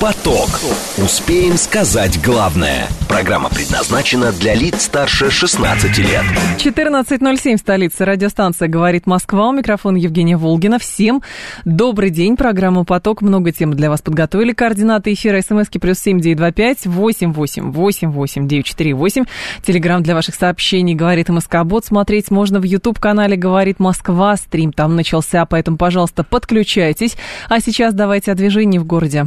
«Поток». Успеем сказать главное. Программа предназначена для лиц старше 16 лет. 14.07 в столице. Радиостанция «Говорит Москва». У микрофона Евгения Волгина. Всем добрый день. Программа «Поток». Много тем для вас подготовили. Координаты эфира смски плюс семь девять два пять восемь восемь восемь восемь девять четыре восемь. Телеграмм для ваших сообщений «Говорит МСК-бот». Смотреть можно в YouTube-канале «Говорит Москва». Стрим там начался, поэтому, пожалуйста, подключайтесь. А сейчас давайте о движении в городе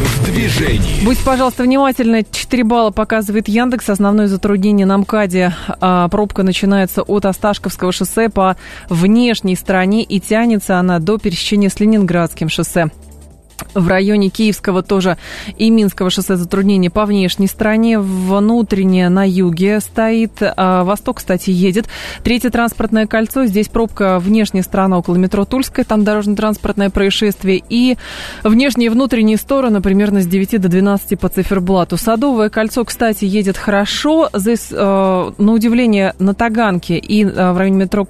в. Будьте, пожалуйста, внимательны. 4 балла показывает Яндекс. Основное затруднение на МКАДе. А, пробка начинается от Осташковского шоссе по внешней стороне и тянется она до пересечения с Ленинградским шоссе в районе Киевского тоже и Минского шоссе затруднения по внешней стороне, внутреннее на юге стоит, а восток, кстати, едет. Третье транспортное кольцо, здесь пробка внешняя сторона около метро Тульская, там дорожно-транспортное происшествие, и внешние и внутренние стороны примерно с 9 до 12 по циферблату. Садовое кольцо, кстати, едет хорошо, здесь, э, на удивление, на Таганке и э, в районе метро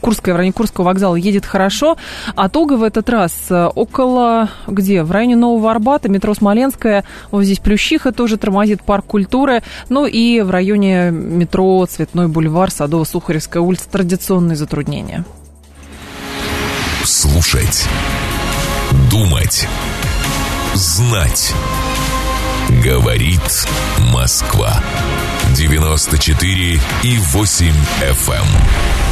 Курская, в районе Курского вокзала едет хорошо, а Туга в этот раз э, около, где где? В районе Нового Арбата, метро Смоленская, вот здесь Плющиха тоже тормозит, парк культуры, ну и в районе метро Цветной бульвар, Садово-Сухаревская улица, традиционные затруднения. Слушать. Думать. Знать. Говорит Москва. 94 и 8 FM. Эм.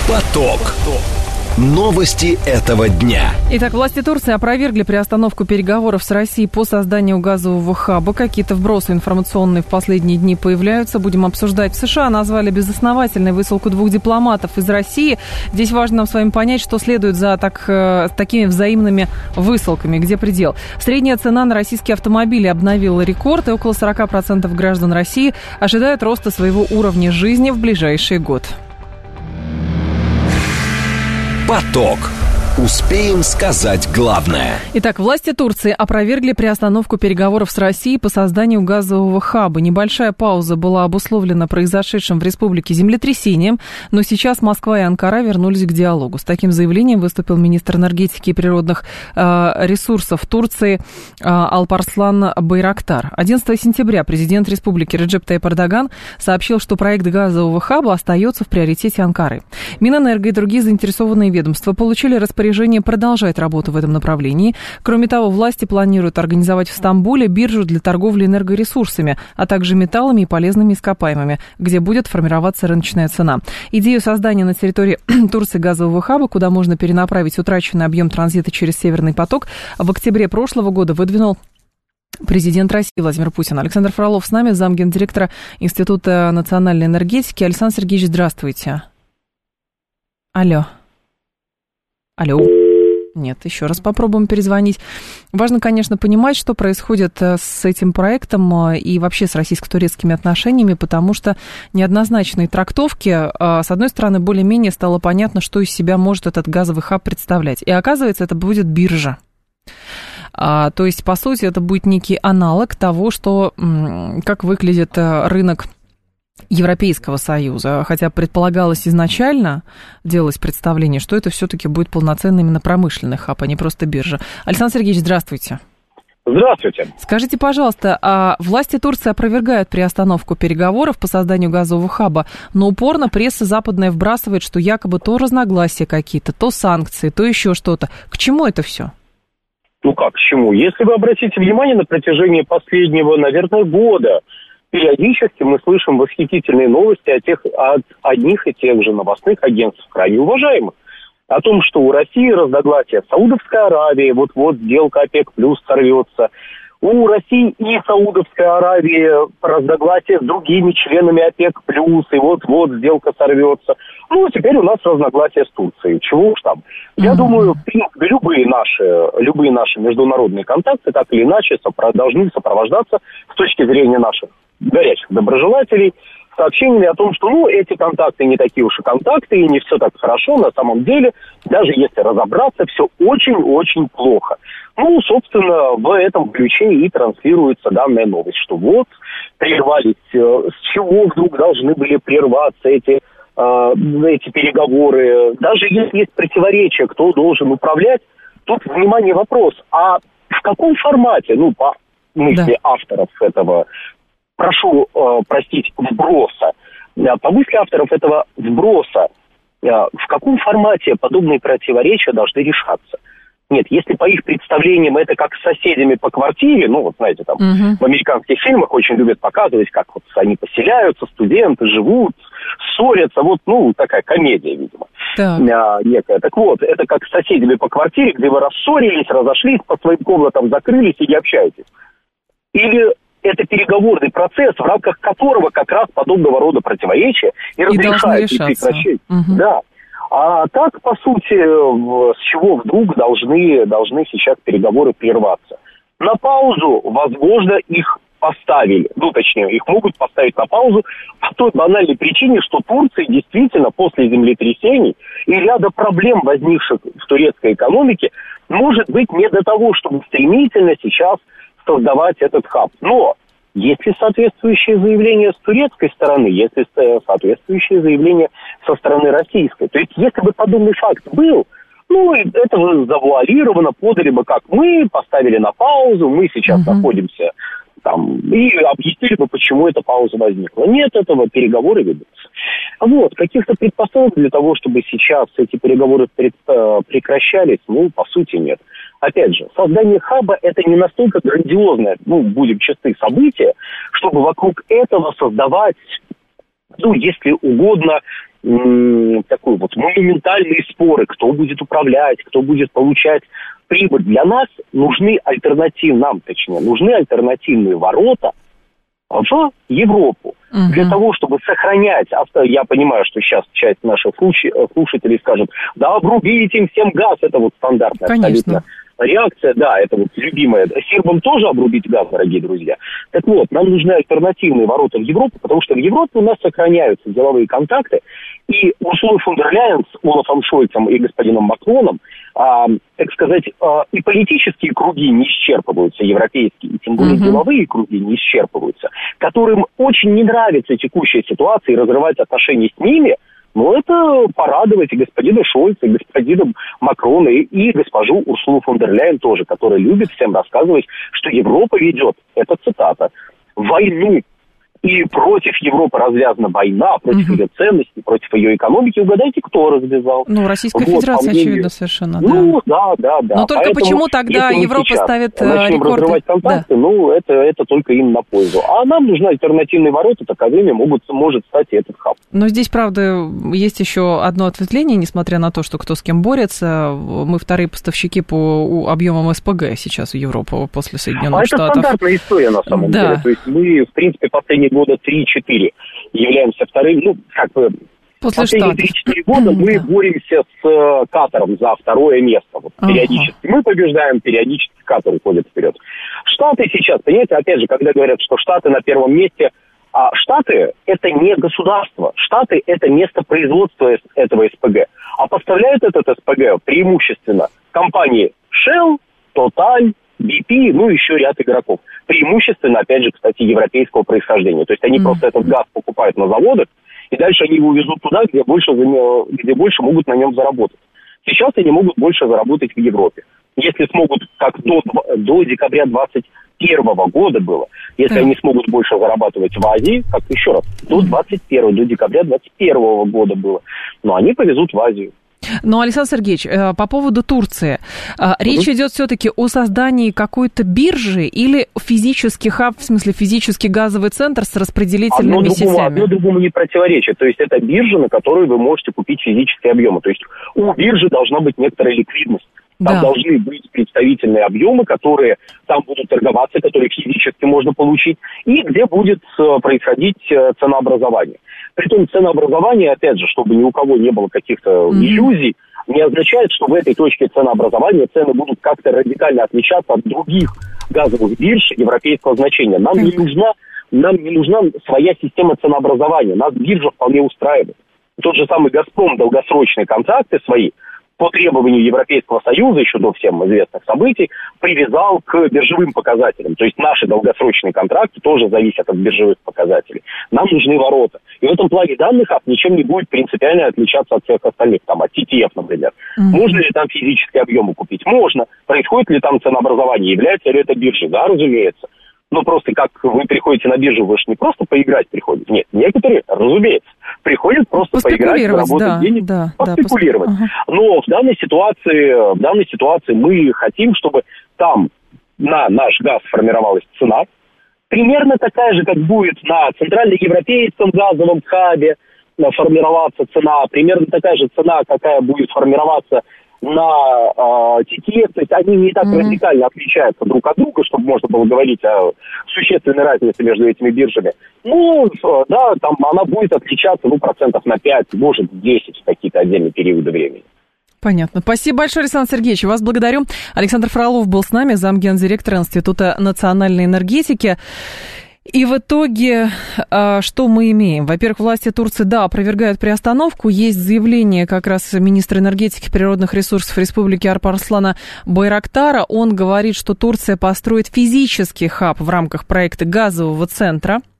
Поток. Поток. Новости этого дня. Итак, власти Турции опровергли приостановку переговоров с Россией по созданию газового хаба. Какие-то вбросы информационные в последние дни появляются. Будем обсуждать. В США назвали безосновательной высылку двух дипломатов из России. Здесь важно нам с вами понять, что следует за так, э, такими взаимными высылками. Где предел? Средняя цена на российские автомобили обновила рекорд, и около 40% граждан России ожидают роста своего уровня жизни в ближайший год. Поток. Успеем сказать главное. Итак, власти Турции опровергли приостановку переговоров с Россией по созданию газового хаба. Небольшая пауза была обусловлена произошедшим в республике землетрясением, но сейчас Москва и Анкара вернулись к диалогу. С таким заявлением выступил министр энергетики и природных э, ресурсов Турции э, Алпарслан Байрактар. 11 сентября президент республики Реджеп Тайп Эрдоган сообщил, что проект газового хаба остается в приоритете Анкары. Минэнерго и другие заинтересованные ведомства получили распоряжение распоряжение продолжать работу в этом направлении. Кроме того, власти планируют организовать в Стамбуле биржу для торговли энергоресурсами, а также металлами и полезными ископаемыми, где будет формироваться рыночная цена. Идею создания на территории Турции газового хаба, куда можно перенаправить утраченный объем транзита через Северный поток, в октябре прошлого года выдвинул Президент России Владимир Путин. Александр Фролов с нами, замгендиректора Института национальной энергетики. Александр Сергеевич, здравствуйте. Алло. Алло. Нет, еще раз попробуем перезвонить. Важно, конечно, понимать, что происходит э, с этим проектом э, и вообще с российско-турецкими отношениями, потому что неоднозначные трактовки, э, с одной стороны, более-менее стало понятно, что из себя может этот газовый хаб представлять. И оказывается, это будет биржа. А, то есть, по сути, это будет некий аналог того, что, как выглядит рынок Европейского Союза, хотя предполагалось изначально, делалось представление, что это все-таки будет полноценный именно промышленный хаб, а не просто биржа. Александр Сергеевич, здравствуйте. Здравствуйте. Скажите, пожалуйста, а власти Турции опровергают приостановку переговоров по созданию газового хаба, но упорно пресса западная вбрасывает, что якобы то разногласия какие-то, то санкции, то еще что-то. К чему это все? Ну как, к чему? Если вы обратите внимание на протяжении последнего, наверное, года, периодически мы слышим восхитительные новости о тех, от одних и тех же новостных агентств, крайне уважаемых, о том, что у России разногласия с Саудовской Аравией, вот-вот сделка ОПЕК плюс сорвется, у России и Саудовской Аравии разногласия с другими членами ОПЕК плюс, и вот-вот сделка сорвется. Ну, теперь у нас разногласия с Турцией. Чего уж там. Я mm-hmm. думаю, любые наши, любые наши международные контакты так или иначе сопро- должны сопровождаться с точки зрения наших горячих доброжелателей сообщениями о том, что ну, эти контакты не такие уж и контакты, и не все так хорошо на самом деле, даже если разобраться, все очень-очень плохо. Ну, собственно, в этом ключе и транслируется данная новость, что вот прервались, э, с чего вдруг должны были прерваться эти эти переговоры, даже если есть противоречия, кто должен управлять, тут, внимание, вопрос, а в каком формате, ну, по мысли да. авторов этого, прошу э, простить, вброса, э, по мысли авторов этого вброса, э, в каком формате подобные противоречия должны решаться? Нет, если по их представлениям это как с соседями по квартире, ну вот знаете, там угу. в американских фильмах очень любят показывать, как вот они поселяются, студенты живут, ссорятся, вот, ну, такая комедия, видимо, так. а, некая. Так вот, это как с соседями по квартире, где вы рассорились, разошлись, по своим комнатам закрылись и не общаетесь. Или это переговорный процесс, в рамках которого как раз подобного рода противоречия и, и и прекращаются. Угу. Да. А так, по сути, с чего вдруг должны, должны сейчас переговоры прерваться? На паузу, возможно, их поставили, ну, точнее, их могут поставить на паузу по той банальной причине, что Турция действительно после землетрясений и ряда проблем, возникших в турецкой экономике, может быть не до того, чтобы стремительно сейчас создавать этот хаб. Но есть ли соответствующие заявления с турецкой стороны, есть ли соответствующие заявления со стороны российской. То есть, если бы подобный факт был, ну, это же завуалировано, подали бы, как мы, поставили на паузу, мы сейчас uh-huh. находимся там, и объяснили бы, почему эта пауза возникла. Нет этого, переговоры ведутся. Вот, каких-то предпосылок для того, чтобы сейчас эти переговоры пред, э, прекращались, ну, по сути, нет. Опять же, создание хаба – это не настолько грандиозное, ну, будем честны, событие, чтобы вокруг этого создавать, ну, если угодно, такой вот монументальные споры, кто будет управлять, кто будет получать прибыль. Для нас нужны альтернативы, нам точнее, нужны альтернативные ворота в Европу. Угу. Для того, чтобы сохранять, я понимаю, что сейчас часть наших слушателей скажет, да обрубите им всем газ, это вот стандартная Конечно. абсолютно реакция, да, это вот любимая. Сербам тоже обрубить газ, дорогие друзья. Так вот, нам нужны альтернативные ворота в Европу, потому что в Европе у нас сохраняются деловые контакты, и Урсула фон дер Ляйен с Олафом Шольцем и господином Макроном, а, так сказать, а, и политические круги не исчерпываются, европейские, и тем более uh-huh. деловые круги не исчерпываются, которым очень не нравится текущая ситуация и разрывать отношения с ними – ну, это порадовать и господина Шольца, и господина Макрона, и, и госпожу Урсулу фон дер Ляйен тоже, которая любит всем рассказывать, что Европа ведет, это цитата, войну и против Европы развязана война, против угу. ее ценностей, против ее экономики. Угадайте, кто развязал? Ну, Российская вот, Федерация, мнению... очевидно, совершенно. Ну, да, да, да. Но только Поэтому, почему тогда Европа ставит э, начнем рекорды? разрывать контакты, да. ну, это, это только им на пользу. А нам нужны альтернативные ворота, таковыми могут, может стать и этот хаб. Но здесь, правда, есть еще одно ответвление, несмотря на то, что кто с кем борется. Мы вторые поставщики по объемам СПГ сейчас в Европу после Соединенных а Штатов. это стандартная история, на самом да. деле. То есть мы, в принципе, последние года 3-4 являемся вторым, ну, как бы, После последние 3-4 года мы боремся с э, Катаром за второе место. Вот, ага. Периодически мы побеждаем, периодически Катар уходит вперед. Штаты сейчас, понимаете, опять же, когда говорят, что Штаты на первом месте, а Штаты – это не государство. Штаты – это место производства этого СПГ. А поставляют этот СПГ преимущественно компании Shell, Total, BP, ну, еще ряд игроков. Преимущественно, опять же, кстати, европейского происхождения. То есть они mm-hmm. просто этот газ покупают на заводах, и дальше они его везут туда, где больше, где больше могут на нем заработать. Сейчас они могут больше заработать в Европе. Если смогут, как до, до декабря 2021 года было, если mm. они смогут больше зарабатывать в Азии, как еще раз, до 21 до декабря 2021 года было, но они повезут в Азию. Но, Александр Сергеевич, э, по поводу Турции. Э, речь идет все-таки о создании какой-то биржи или физический хаб, в смысле физический газовый центр с рараспределительными одно другому, сетями? Одно другому не противоречит. То есть это биржа, на которой вы можете купить физические объемы. То есть у биржи должна быть некоторая ликвидность. Там да. должны быть представительные объемы, которые там будут торговаться, которые физически можно получить, и где будет э, происходить ценообразование. Притом ценообразование, опять же, чтобы ни у кого не было каких-то mm-hmm. иллюзий, не означает, что в этой точке ценообразования цены будут как-то радикально отличаться от других газовых бирж европейского значения. Нам не нужна, нам не нужна своя система ценообразования. Нас биржа вполне устраивает. Тот же самый «Газпром» долгосрочные контракты свои по требованию Европейского Союза, еще до всем известных событий, привязал к биржевым показателям. То есть наши долгосрочные контракты тоже зависят от биржевых показателей. Нам нужны ворота. И в этом плане данных хаб ничем не будет принципиально отличаться от всех остальных, там, от TTF, например. Mm-hmm. Можно ли там физические объемы купить? Можно. Происходит ли там ценообразование? Является ли это биржей? Да, разумеется. Но просто как вы приходите на биржу, вы же не просто поиграть приходите. Нет, некоторые, разумеется, приходят просто поиграть, заработать да, денег, да, поспекулировать. Да, Но в данной ситуации, в данной ситуации мы хотим, чтобы там на наш газ формировалась цена, примерно такая же, как будет на центральноевропейском газовом хабе формироваться цена, примерно такая же цена, какая будет формироваться на э, TTF, то есть они не так mm-hmm. радикально отличаются друг от друга, чтобы можно было говорить о существенной разнице между этими биржами. Ну, да, там она будет отличаться, ну, процентов на 5, может, 10 в какие-то отдельные периоды времени. Понятно. Спасибо большое, Александр Сергеевич. Вас благодарю. Александр Фролов был с нами, замгендиректора Института национальной энергетики. И в итоге, а, что мы имеем? Во-первых, власти Турции, да, опровергают приостановку. Есть заявление как раз министра энергетики и природных ресурсов Республики Арпарслана Байрактара. Он говорит, что Турция построит физический хаб в рамках проекта газового центра –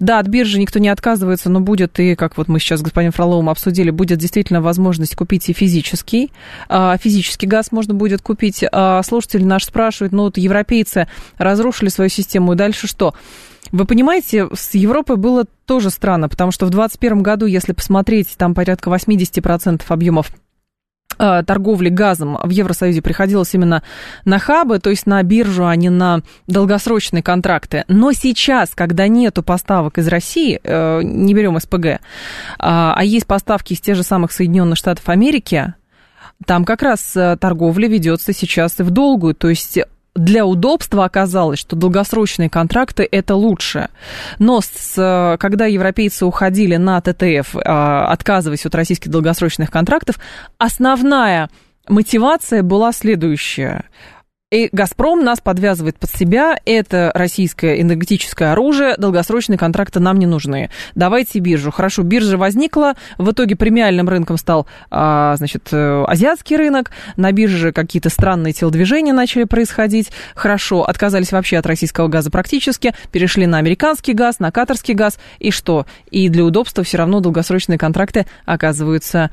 да, от биржи никто не отказывается, но будет и, как вот мы сейчас с господином Фроловым обсудили, будет действительно возможность купить и физический. А, физический газ можно будет купить. А, слушатели наш спрашивают, ну вот европейцы разрушили свою систему, и дальше что? Вы понимаете, с Европой было тоже странно, потому что в 2021 году, если посмотреть, там порядка 80% объемов торговли газом в Евросоюзе приходилось именно на хабы, то есть на биржу, а не на долгосрочные контракты. Но сейчас, когда нету поставок из России, э, не берем СПГ, а, а есть поставки из тех же самых Соединенных Штатов Америки, там как раз э, торговля ведется сейчас и в долгую, то есть для удобства оказалось, что долгосрочные контракты это лучше. Но с, когда европейцы уходили на ТТФ, а, отказываясь от российских долгосрочных контрактов, основная мотивация была следующая. И «Газпром» нас подвязывает под себя. Это российское энергетическое оружие. Долгосрочные контракты нам не нужны. Давайте биржу. Хорошо, биржа возникла. В итоге премиальным рынком стал, а, значит, э, азиатский рынок. На бирже какие-то странные телодвижения начали происходить. Хорошо, отказались вообще от российского газа практически. Перешли на американский газ, на катарский газ. И что? И для удобства все равно долгосрочные контракты оказываются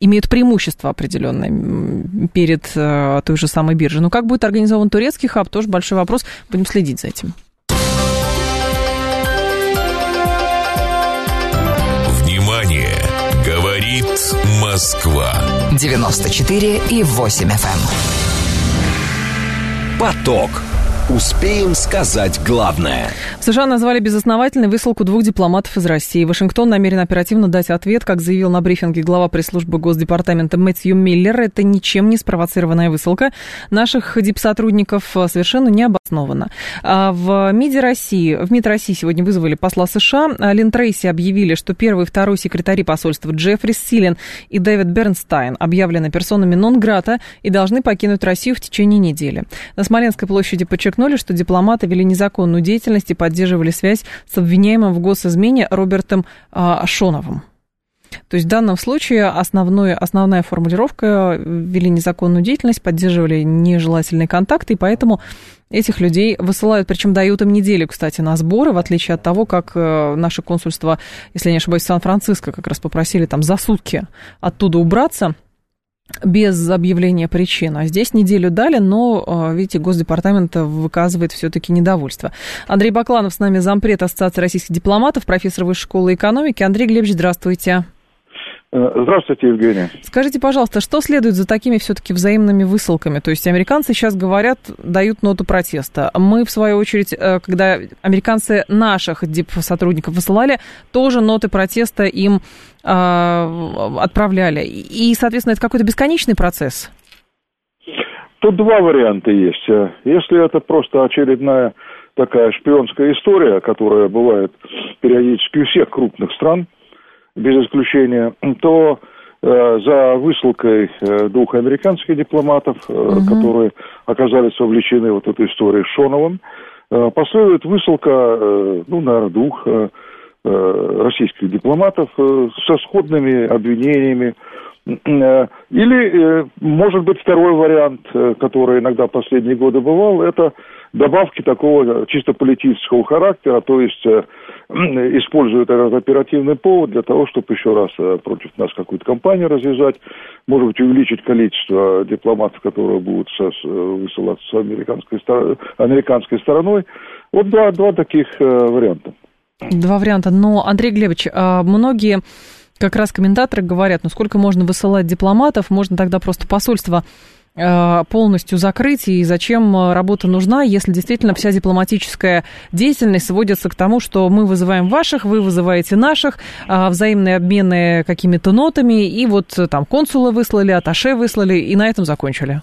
имеют преимущество определенное перед э, той же самой биржей. Но как будет организован турецкий хаб, тоже большой вопрос. Будем следить за этим. Внимание! Говорит Москва. 94 и 8 FM. Эм. Поток. Успеем сказать главное. В США назвали безосновательной высылку двух дипломатов из России. Вашингтон намерен оперативно дать ответ, как заявил на брифинге глава пресс-службы Госдепартамента Мэтью Миллер. Это ничем не спровоцированная высылка наших дипсотрудников совершенно не обоснована. А в МИДе России, в МИД России сегодня вызвали посла США. Лин Трейси объявили, что первый и второй секретари посольства Джеффри Силен и Дэвид Бернстайн объявлены персонами нон-грата и должны покинуть Россию в течение недели. На Смоленской площади подчеркнули, подчеркнули, что дипломаты вели незаконную деятельность и поддерживали связь с обвиняемым в госизмене Робертом а, Шоновым. То есть в данном случае основной, основная формулировка вели незаконную деятельность, поддерживали нежелательные контакты, и поэтому этих людей высылают, причем дают им неделю, кстати, на сборы, в отличие от того, как э, наше консульство, если я не ошибаюсь, Сан-Франциско как раз попросили там за сутки оттуда убраться без объявления причин. А здесь неделю дали, но, а, видите, Госдепартамент выказывает все-таки недовольство. Андрей Бакланов с нами, зампред Ассоциации российских дипломатов, профессор Высшей школы экономики. Андрей Глебович, здравствуйте. Э, здравствуйте, Евгений. Скажите, пожалуйста, что следует за такими все-таки взаимными высылками? То есть американцы сейчас говорят, дают ноту протеста. Мы, в свою очередь, э, когда американцы наших сотрудников высылали, тоже ноты протеста им э, отправляли. И, соответственно, это какой-то бесконечный процесс? Тут два варианта есть. Э, если это просто очередная такая шпионская история, которая бывает периодически у всех крупных стран – без исключения, то э, за высылкой э, двух американских дипломатов, угу. которые оказались вовлечены в вот эту историю с Шоновым, последует высылка, ну, наверное, двух российских дипломатов со сходными обвинениями. Или, может быть, второй вариант, который иногда последние годы бывал, это добавки такого чисто политического характера, то есть э, используют этот оперативный повод для того, чтобы еще раз э, против нас какую-то кампанию развязать, может быть, увеличить количество дипломатов, которые будут высылаться с американской, американской стороной. Вот два, два таких э, варианта. Два варианта. Но, Андрей Глебович, а многие как раз комментаторы говорят, ну сколько можно высылать дипломатов, можно тогда просто посольство Э, полностью закрыть, и зачем э, работа нужна, если действительно вся дипломатическая деятельность сводится к тому, что мы вызываем ваших, вы вызываете наших, а, взаимные обмены какими-то нотами, и вот э, там консулы выслали, аташе выслали, и на этом закончили.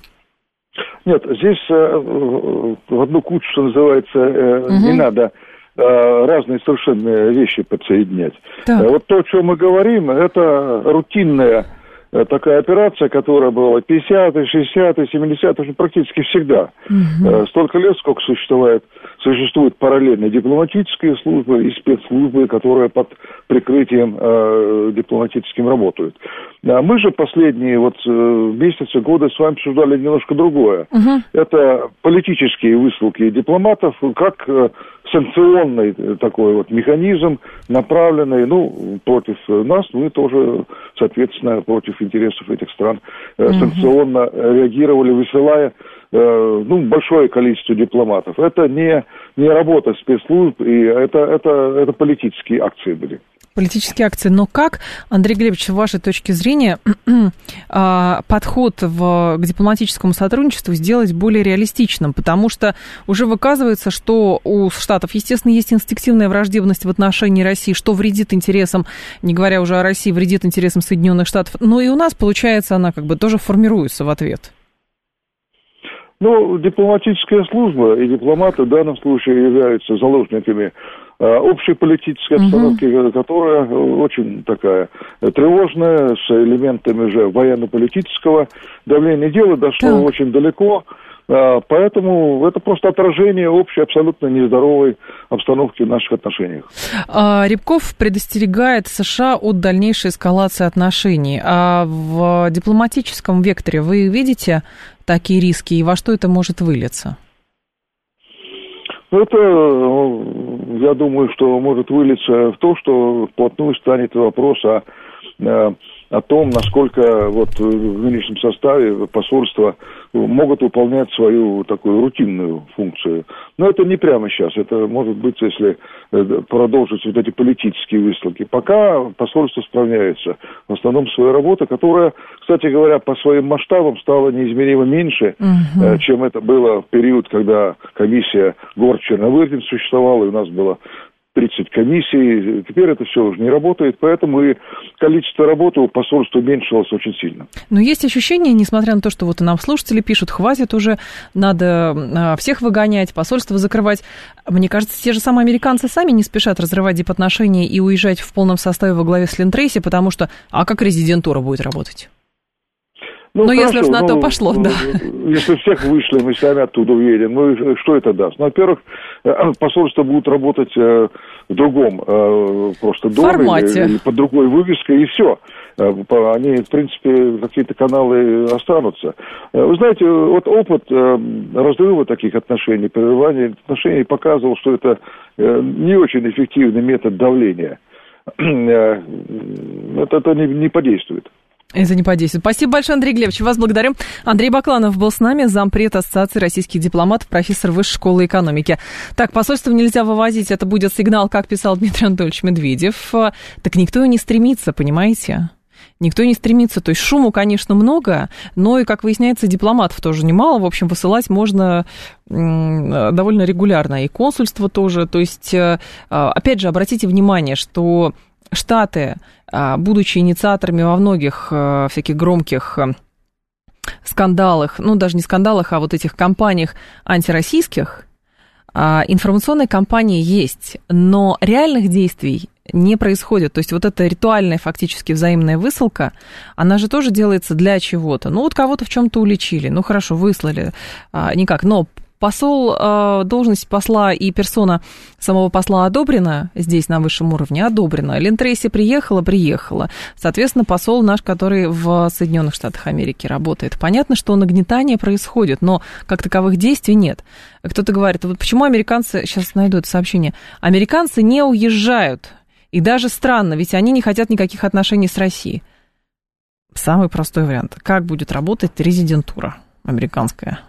Нет, здесь в одну кучу, что называется, угу. не надо разные совершенно вещи подсоединять. Так. Вот то, о чем мы говорим, это рутинная Э, такая операция, которая была 50-е, 60-е, 70-е, практически всегда. Угу. Столько лет, сколько существует, существуют параллельные дипломатические службы и спецслужбы, которые под прикрытием э, дипломатическим работают. А мы же последние вот э, месяцы, годы с вами обсуждали немножко другое. Угу. Это политические высылки дипломатов, как э, санкционный такой вот механизм, направленный, ну, против нас, ну и тоже, соответственно, против интересов этих стран, угу. санкционно реагировали, высылая э, ну, большое количество дипломатов. Это не, не работа спецслужб, и это, это, это политические акции были политические акции. Но как, Андрей Глебович, с вашей точки зрения, а, подход в, к дипломатическому сотрудничеству сделать более реалистичным? Потому что уже выказывается, что у Штатов, естественно, есть инстинктивная враждебность в отношении России, что вредит интересам, не говоря уже о России, вредит интересам Соединенных Штатов. Но и у нас, получается, она как бы тоже формируется в ответ. Ну, дипломатическая служба и дипломаты в данном случае являются заложниками общей политической обстановки, угу. которая очень такая тревожная, с элементами же военно-политического давления. Дело дошло так. очень далеко. Э, поэтому это просто отражение общей абсолютно нездоровой обстановки в наших отношениях. А, Рябков предостерегает США от дальнейшей эскалации отношений. А в дипломатическом векторе вы видите такие риски и во что это может вылиться? Это, э, я думаю, что может вылиться в то, что вплотную станет вопрос о э, о том, насколько вот в нынешнем составе посольства могут выполнять свою такую рутинную функцию. Но это не прямо сейчас, это может быть, если э, продолжить вот эти политические выставки. Пока посольство справляется в основном своей работой, которая, кстати говоря, по своим масштабам стала неизмеримо меньше, угу. чем это было в период, когда комиссия Горчерна-Вырдин существовала, и у нас было 30 комиссий. Теперь это все уже не работает, поэтому и количество работы у посольства уменьшилось очень сильно. Но есть ощущение, несмотря на то, что вот и нам слушатели пишут, хватит уже, надо а, всех выгонять, посольство закрывать. Мне кажется, те же самые американцы сами не спешат разрывать дипотношения и уезжать в полном составе во главе с Линтрейси, потому что, а как резидентура будет работать? Ну, ну если уж на ну, то пошло, да. Если всех вышли, мы сами оттуда уедем, ну что это даст? Ну, во-первых, э, посольства будут работать э, в другом э, просто доме Формате. или под другой вывеской, и все. Они, в принципе, какие-то каналы останутся. Вы знаете, вот опыт разрыва таких отношений, прерывания отношений показывал, что это не очень эффективный метод давления. Это, это не, не подействует. Это не подействует. Спасибо большое, Андрей Глебович. Вас благодарю. Андрей Бакланов был с нами, зампред Ассоциации российских дипломатов, профессор Высшей школы экономики. Так, посольство нельзя вывозить, это будет сигнал, как писал Дмитрий Анатольевич Медведев. Так никто и не стремится, понимаете? Никто не стремится. То есть шуму, конечно, много, но и, как выясняется, дипломатов тоже немало. В общем, высылать можно довольно регулярно. И консульство тоже. То есть, э, опять же, обратите внимание, что Штаты, а, будучи инициаторами во многих э, всяких громких э, скандалах, ну, даже не скандалах, а вот этих кампаниях антироссийских, а, информационная кампания есть, но реальных действий не происходит. То есть вот эта ритуальная фактически взаимная высылка, она же тоже делается для чего-то. Ну вот кого-то в чем-то уличили, ну хорошо, выслали, а, никак, но посол, э, должность посла и персона самого посла одобрена здесь на высшем уровне, одобрена. Лин Трейси приехала, приехала. Соответственно, посол наш, который в Соединенных Штатах Америки работает. Понятно, что нагнетание происходит, но как таковых действий нет. Кто-то говорит, вот почему американцы, сейчас найду это сообщение, американцы не уезжают. И даже странно, ведь они не хотят никаких отношений с Россией. Самый простой вариант. Как будет работать резидентура американская?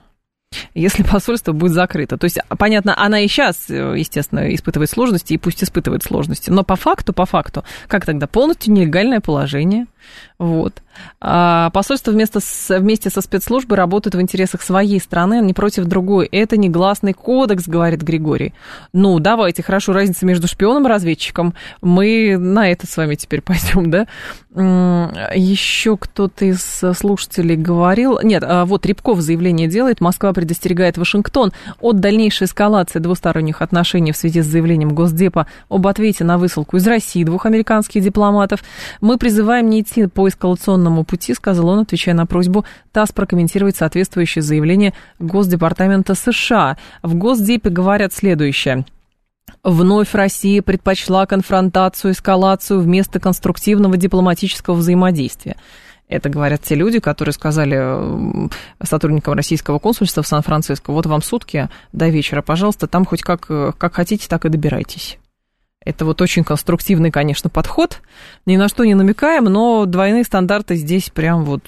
Если посольство будет закрыто. То есть, понятно, она и сейчас, естественно, испытывает сложности, и пусть испытывает сложности, но по факту, по факту, как тогда? Полностью нелегальное положение, вот. А посольство вместо, вместе со спецслужбой работает в интересах своей страны, а не против другой. Это негласный кодекс, говорит Григорий. Ну, давайте, хорошо, разница между шпионом и разведчиком. Мы на это с вами теперь пойдем, да? Еще кто-то из слушателей говорил... Нет, а вот Рябков заявление делает. Москва предостерегает Вашингтон от дальнейшей эскалации двусторонних отношений в связи с заявлением Госдепа об ответе на высылку из России двух американских дипломатов. Мы призываем не идти по эскалационному пути, сказал он, отвечая на просьбу ТАСС прокомментировать соответствующее заявление Госдепартамента США. В Госдепе говорят следующее. Вновь Россия предпочла конфронтацию, эскалацию вместо конструктивного дипломатического взаимодействия. Это говорят те люди, которые сказали э, сотрудникам российского консульства в Сан-Франциско, вот вам сутки до вечера, пожалуйста, там хоть как, э, как хотите, так и добирайтесь. Это вот очень конструктивный, конечно, подход. Ни на что не намекаем, но двойные стандарты здесь прям вот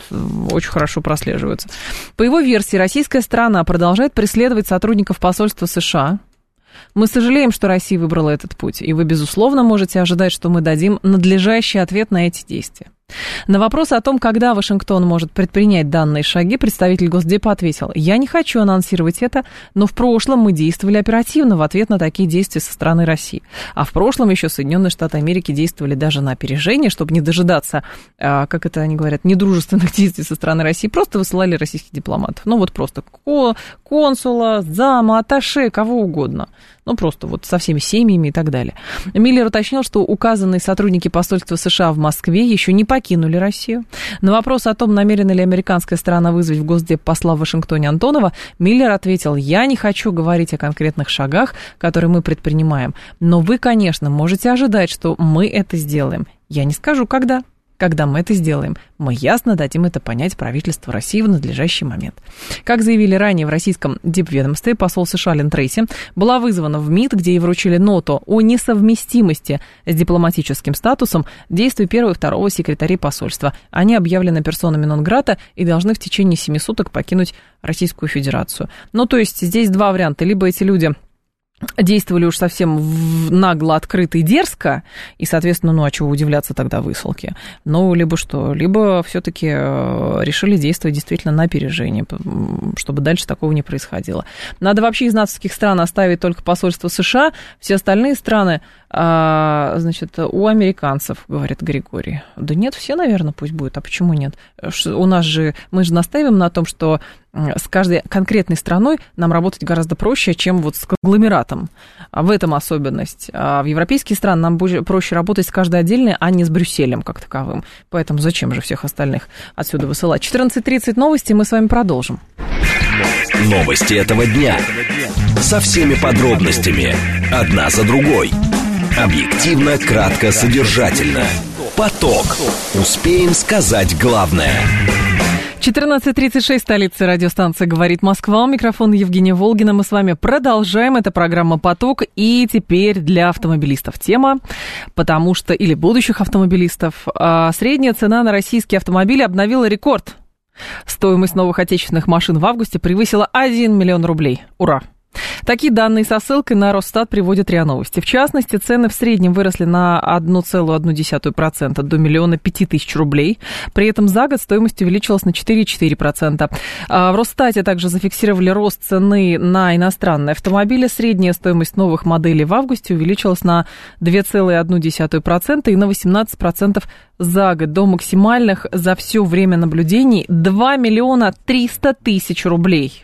очень хорошо прослеживаются. По его версии, российская страна продолжает преследовать сотрудников посольства США. Мы сожалеем, что Россия выбрала этот путь, и вы, безусловно, можете ожидать, что мы дадим надлежащий ответ на эти действия. На вопрос о том, когда Вашингтон может предпринять данные шаги, представитель Госдепа ответил, я не хочу анонсировать это, но в прошлом мы действовали оперативно в ответ на такие действия со стороны России. А в прошлом еще Соединенные Штаты Америки действовали даже на опережение, чтобы не дожидаться, а, как это они говорят, недружественных действий со стороны России, просто высылали российских дипломатов. Ну вот просто консула, зама, аташе, кого угодно. Ну, просто вот со всеми семьями и так далее. Миллер уточнил, что указанные сотрудники посольства США в Москве еще не покинули Россию. На вопрос о том, намерена ли американская сторона вызвать в Госдеп посла в Вашингтоне Антонова, Миллер ответил, я не хочу говорить о конкретных шагах, которые мы предпринимаем, но вы, конечно, можете ожидать, что мы это сделаем. Я не скажу, когда. Когда мы это сделаем, мы ясно дадим это понять правительству России в надлежащий момент. Как заявили ранее в российском дипведомстве, посол США Лен Трейси была вызвана в МИД, где ей вручили ноту о несовместимости с дипломатическим статусом действий первого и второго секретарей посольства. Они объявлены персонами нон-грата и должны в течение семи суток покинуть Российскую Федерацию. Ну, то есть здесь два варианта. Либо эти люди действовали уж совсем нагло, открыто и дерзко, и, соответственно, ну, а чего удивляться тогда высылке? Ну, либо что, либо все-таки э, решили действовать действительно на опережение, чтобы дальше такого не происходило. Надо вообще из нацистских стран оставить только посольство США, все остальные страны, а, значит, у американцев, говорит Григорий. Да нет, все, наверное, пусть будет, а почему нет? У нас же, мы же настаиваем на том, что с каждой конкретной страной нам работать гораздо проще, чем вот с конгломератом. А в этом особенность. А в европейские страны нам проще работать с каждой отдельной, а не с Брюсселем как таковым. Поэтому зачем же всех остальных отсюда высылать? 14.30 новости, мы с вами продолжим. Новости этого дня. Со всеми подробностями. Одна за другой. Объективно, кратко, содержательно. Поток. Успеем сказать главное. 14.36, столица радиостанции «Говорит Москва». У микрофона Евгения Волгина. Мы с вами продолжаем. Это программа «Поток». И теперь для автомобилистов тема, потому что, или будущих автомобилистов, а, средняя цена на российские автомобили обновила рекорд. Стоимость новых отечественных машин в августе превысила 1 миллион рублей. Ура! Такие данные со ссылкой на Росстат приводят РИА Новости. В частности, цены в среднем выросли на 1,1% до миллиона пяти тысяч рублей. При этом за год стоимость увеличилась на 4,4%. А в Росстате также зафиксировали рост цены на иностранные автомобили. Средняя стоимость новых моделей в августе увеличилась на 2,1% и на 18% за год до максимальных за все время наблюдений 2 миллиона 300 тысяч рублей.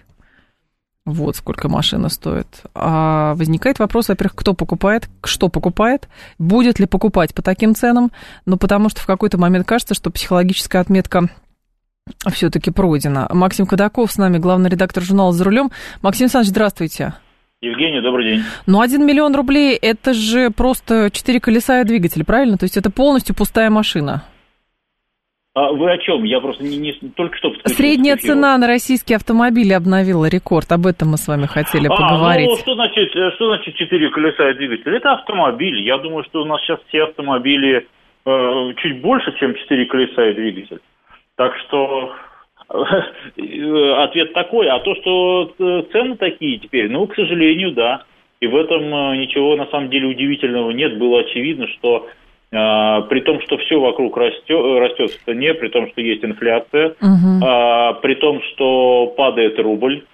Вот сколько машина стоит. А возникает вопрос, во-первых, кто покупает, что покупает, будет ли покупать по таким ценам. Ну, потому что в какой-то момент кажется, что психологическая отметка все-таки пройдено. Максим Кадаков с нами, главный редактор журнала «За рулем». Максим Александрович, здравствуйте. Евгений, добрый день. Ну, 1 миллион рублей – это же просто 4 колеса и двигатель, правильно? То есть это полностью пустая машина. А вы о чем? Я просто не, не только что... Средняя цена на российские автомобили обновила рекорд. Об этом мы с вами хотели а, поговорить. Ну, что значит, э, что значит 4 колеса и двигатель? Это автомобиль. Я думаю, что у нас сейчас все автомобили э, чуть больше, чем 4 колеса и двигатель. Так что э, ответ такой. А то, что э, цены такие теперь, ну, к сожалению, да. И в этом ничего на самом деле удивительного нет. Было очевидно, что при том, что все вокруг растет, растет в цене, при том, что есть инфляция, угу. а, при том, что падает рубль,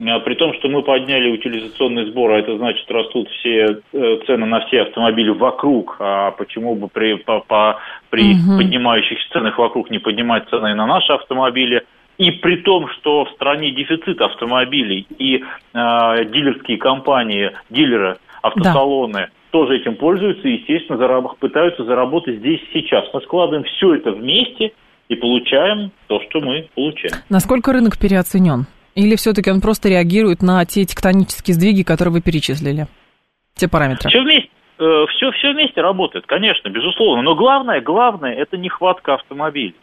а, при том, что мы подняли утилизационный сбор, а это значит растут все э, цены на все автомобили вокруг, а почему бы при, по, по, при угу. поднимающихся ценах вокруг не поднимать цены на наши автомобили, и при том, что в стране дефицит автомобилей и э, дилерские компании, дилеры, автосалоны да тоже этим пользуются и, естественно, зараб- пытаются заработать здесь сейчас. Мы складываем все это вместе и получаем то, что мы получаем. Насколько рынок переоценен? Или все-таки он просто реагирует на те тектонические сдвиги, которые вы перечислили? Те параметры. Все вместе. Все, э, все вместе работает, конечно, безусловно. Но главное, главное, это нехватка автомобилей.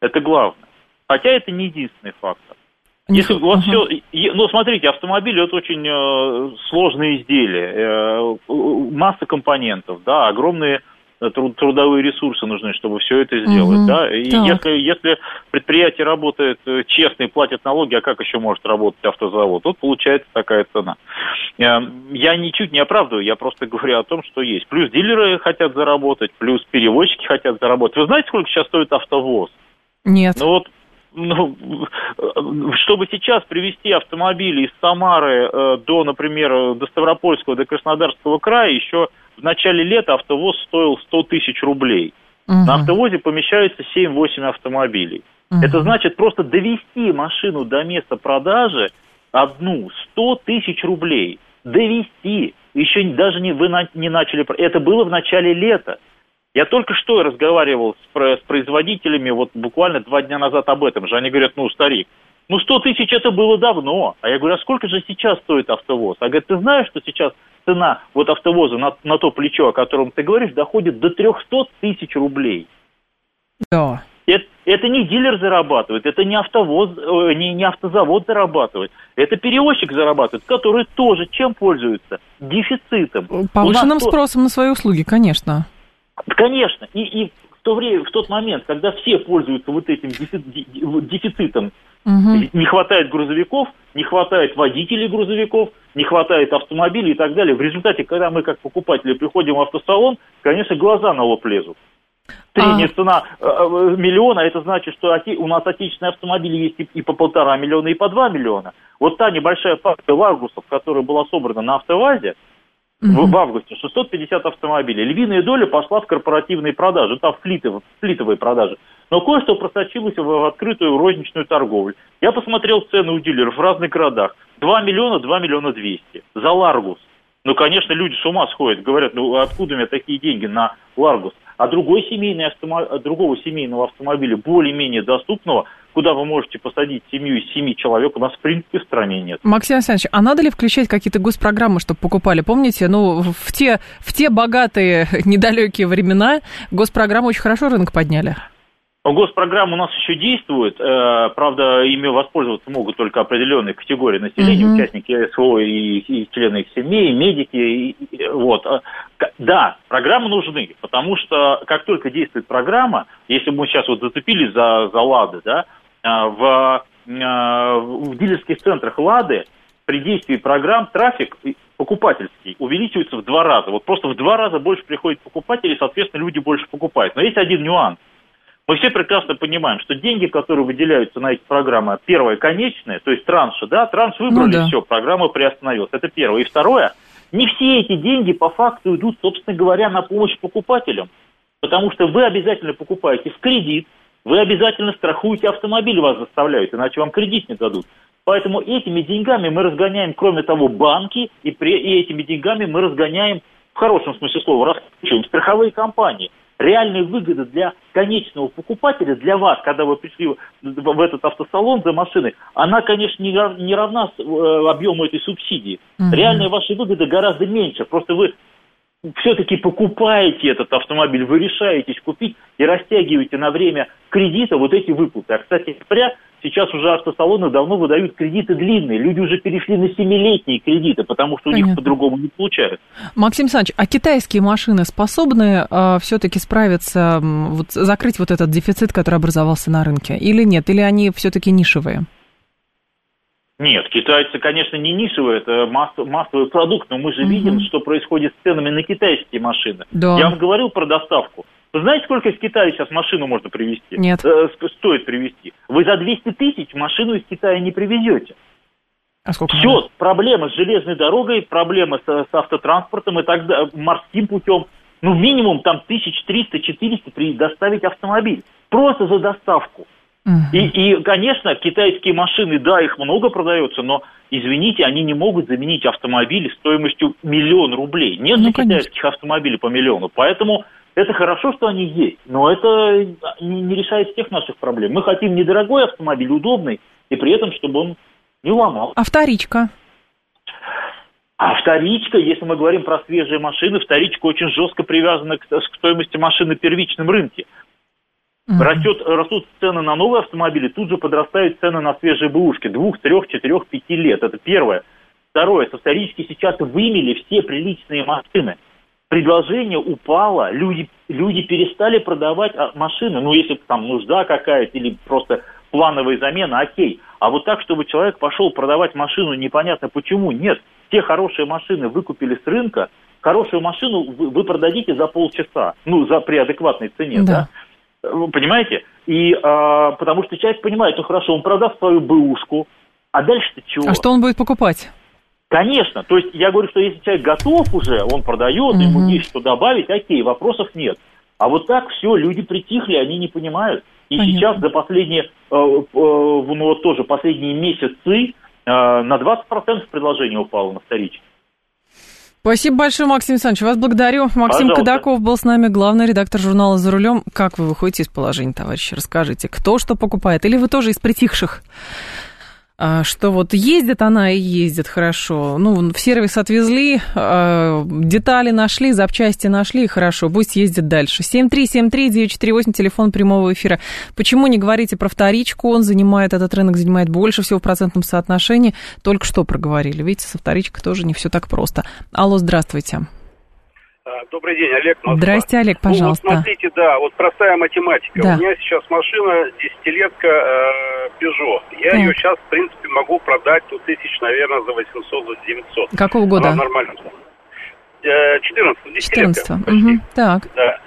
Это главное. Хотя это не единственный фактор. Если у вас uh-huh. все, ну смотрите, автомобиль это очень э, сложное изделие, э, масса компонентов, да, огромные э, труд, трудовые ресурсы нужны, чтобы все это сделать, uh-huh. да. И так. если если предприятие работает э, честно и платит налоги, а как еще может работать автозавод? Вот получается такая цена. Э, я ничуть не оправдываю, я просто говорю о том, что есть. Плюс дилеры хотят заработать, плюс перевозчики хотят заработать. Вы знаете, сколько сейчас стоит автовоз? Нет. Ну вот ну, чтобы сейчас привести автомобили из Самары э, до, например, до Ставропольского, до Краснодарского края, еще в начале лета автовоз стоил 100 тысяч рублей. Угу. На автовозе помещается 7-8 автомобилей. Угу. Это значит просто довести машину до места продажи одну 100 тысяч рублей. Довести. Еще даже не, вы не начали... Это было в начале лета. Я только что разговаривал с, с производителями, вот буквально два дня назад об этом же. Они говорят, ну, старик, ну, 100 тысяч это было давно. А я говорю, а сколько же сейчас стоит автовоз? А говорит, ты знаешь, что сейчас цена вот автовоза на, на то плечо, о котором ты говоришь, доходит до 300 тысяч рублей. Да. Это, это не дилер зарабатывает, это не автовоз, э, не, не автозавод зарабатывает, это перевозчик зарабатывает, который тоже чем пользуется? Дефицитом. Повышенным спросом на свои услуги, конечно. Конечно, и, и в то время, в тот момент, когда все пользуются вот этим дефицитом, угу. не хватает грузовиков, не хватает водителей грузовиков, не хватает автомобилей и так далее. В результате, когда мы как покупатели приходим в автосалон, конечно, глаза на лоб лезут. Средняя а... цена э, э, миллиона, это значит, что у нас отечественные автомобили есть и, и по полтора миллиона, и по два миллиона. Вот та небольшая партия Ларгусов, которая была собрана на автовазе, в, в августе 650 автомобилей. Львиная доля пошла в корпоративные продажи, там флитовые, флитовые продажи. Но кое-что просочилось в, в открытую розничную торговлю. Я посмотрел цены у дилеров в разных городах. 2 миллиона, 2 миллиона 200 за Ларгус. Ну, конечно, люди с ума сходят, говорят, ну откуда у меня такие деньги на Ларгус? А другой семейный автомоб... другого семейного автомобиля, более-менее доступного, куда вы можете посадить семью из семи человек, у нас в принципе в стране нет. Максим Александрович, а надо ли включать какие-то госпрограммы, чтобы покупали? Помните, ну, в те, в те богатые, недалекие времена госпрограммы очень хорошо рынок подняли. Госпрограмма у нас еще действует, э, правда, ими воспользоваться могут только определенные категории населения, uh-huh. участники СВО и, и члены их семей, медики. И, и, вот. Э, да, программы нужны, потому что как только действует программа, если мы сейчас вот зацепились за, за ЛАДы, да, в, в дилерских центрах ЛАДы при действии программ трафик покупательский увеличивается в два раза. Вот просто в два раза больше приходит покупателей, соответственно, люди больше покупают. Но есть один нюанс – мы все прекрасно понимаем, что деньги, которые выделяются на эти программы, первое, конечное, то есть транши, да, транш выбрали, ну, да. все, программа приостановилась. Это первое. И второе, не все эти деньги по факту идут, собственно говоря, на помощь покупателям. Потому что вы обязательно покупаете в кредит, вы обязательно страхуете автомобиль, вас заставляют, иначе вам кредит не дадут. Поэтому этими деньгами мы разгоняем, кроме того, банки, и, при, и этими деньгами мы разгоняем, в хорошем смысле слова, раскручиваем страховые компании – реальная выгода для конечного покупателя, для вас, когда вы пришли в этот автосалон за машиной, она, конечно, не равна э, объему этой субсидии. Угу. Реальная ваша выгода гораздо меньше. Просто вы все-таки покупаете этот автомобиль, вы решаетесь купить и растягиваете на время кредита вот эти выплаты. А, кстати говоря, сейчас уже автосалоны давно выдают кредиты длинные. Люди уже перешли на семилетние кредиты, потому что Понятно. у них по-другому не получается. Максим Александрович, а китайские машины способны э, все-таки справиться, вот, закрыть вот этот дефицит, который образовался на рынке? Или нет? Или они все-таки нишевые? Нет, китайцы, конечно, не нишевые, это массовый продукт, но мы же угу. видим, что происходит с ценами на китайские машины. Да. Я вам говорил про доставку. Вы знаете, сколько из Китая сейчас машину можно привезти? Нет. Э, стоит привезти. Вы за 200 тысяч машину из Китая не привезете. А сколько Все, надо? проблема с железной дорогой, проблема с, с автотранспортом и так далее, морским путем. Ну, минимум там 1300-400 доставить автомобиль. Просто за доставку. И, и, конечно, китайские машины, да, их много продается, но, извините, они не могут заменить автомобили стоимостью миллион рублей. Нет ну, китайских автомобилей по миллиону. Поэтому это хорошо, что они есть, но это не решает всех наших проблем. Мы хотим недорогой автомобиль, удобный, и при этом, чтобы он не ломал. А вторичка? А вторичка, если мы говорим про свежие машины, вторичка очень жестко привязана к, к стоимости машины на первичном рынке. Угу. Растет, растут цены на новые автомобили, тут же подрастают цены на свежие бэушки. Двух, трех, четырех, пяти лет. Это первое. Второе. Исторически сейчас вымели все приличные машины. Предложение упало, люди, люди перестали продавать а, машины. Ну, если там нужда какая-то или просто плановая замена, окей. А вот так, чтобы человек пошел продавать машину, непонятно почему, нет. Те хорошие машины выкупили с рынка, хорошую машину вы, вы продадите за полчаса, ну, за при адекватной цене, да. да? Понимаете? И а, потому что человек понимает, ну хорошо, он продаст свою бэушку, а дальше-то чего? А что он будет покупать? Конечно. То есть я говорю, что если человек готов уже, он продает, угу. ему есть что добавить, окей, вопросов нет. А вот так все, люди притихли, они не понимают. И Понятно. сейчас за последние, э, э, ну вот тоже последние месяцы э, на 20% предложение упало на вторичке. Спасибо большое, Максим Александрович. Вас благодарю. Максим Пожалуйста. Кадаков был с нами, главный редактор журнала «За рулем». Как вы выходите из положения, товарищи? Расскажите, кто что покупает? Или вы тоже из притихших? А, что вот ездит она и ездит хорошо. Ну, в сервис отвезли, а, детали нашли, запчасти нашли, хорошо, пусть ездит дальше. 7373948, телефон прямого эфира. Почему не говорите про вторичку? Он занимает, этот рынок занимает больше всего в процентном соотношении. Только что проговорили. Видите, со вторичкой тоже не все так просто. Алло, здравствуйте. А, добрый день, Олег. Москва. Здрасте, Олег, пожалуйста. Ну, вот смотрите, да, вот простая математика. Да. У меня сейчас машина десятилетка э, Peugeot. Я так. ее сейчас, в принципе, могу продать, ну, тысяч, наверное, за 800, за 900. Какого года? Она нормально. Э, 14, десятилетка. 14 угу. Так. Да.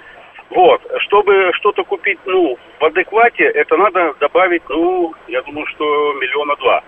Вот, чтобы что-то купить, ну, в адеквате, это надо добавить, ну, я думаю, что миллиона два.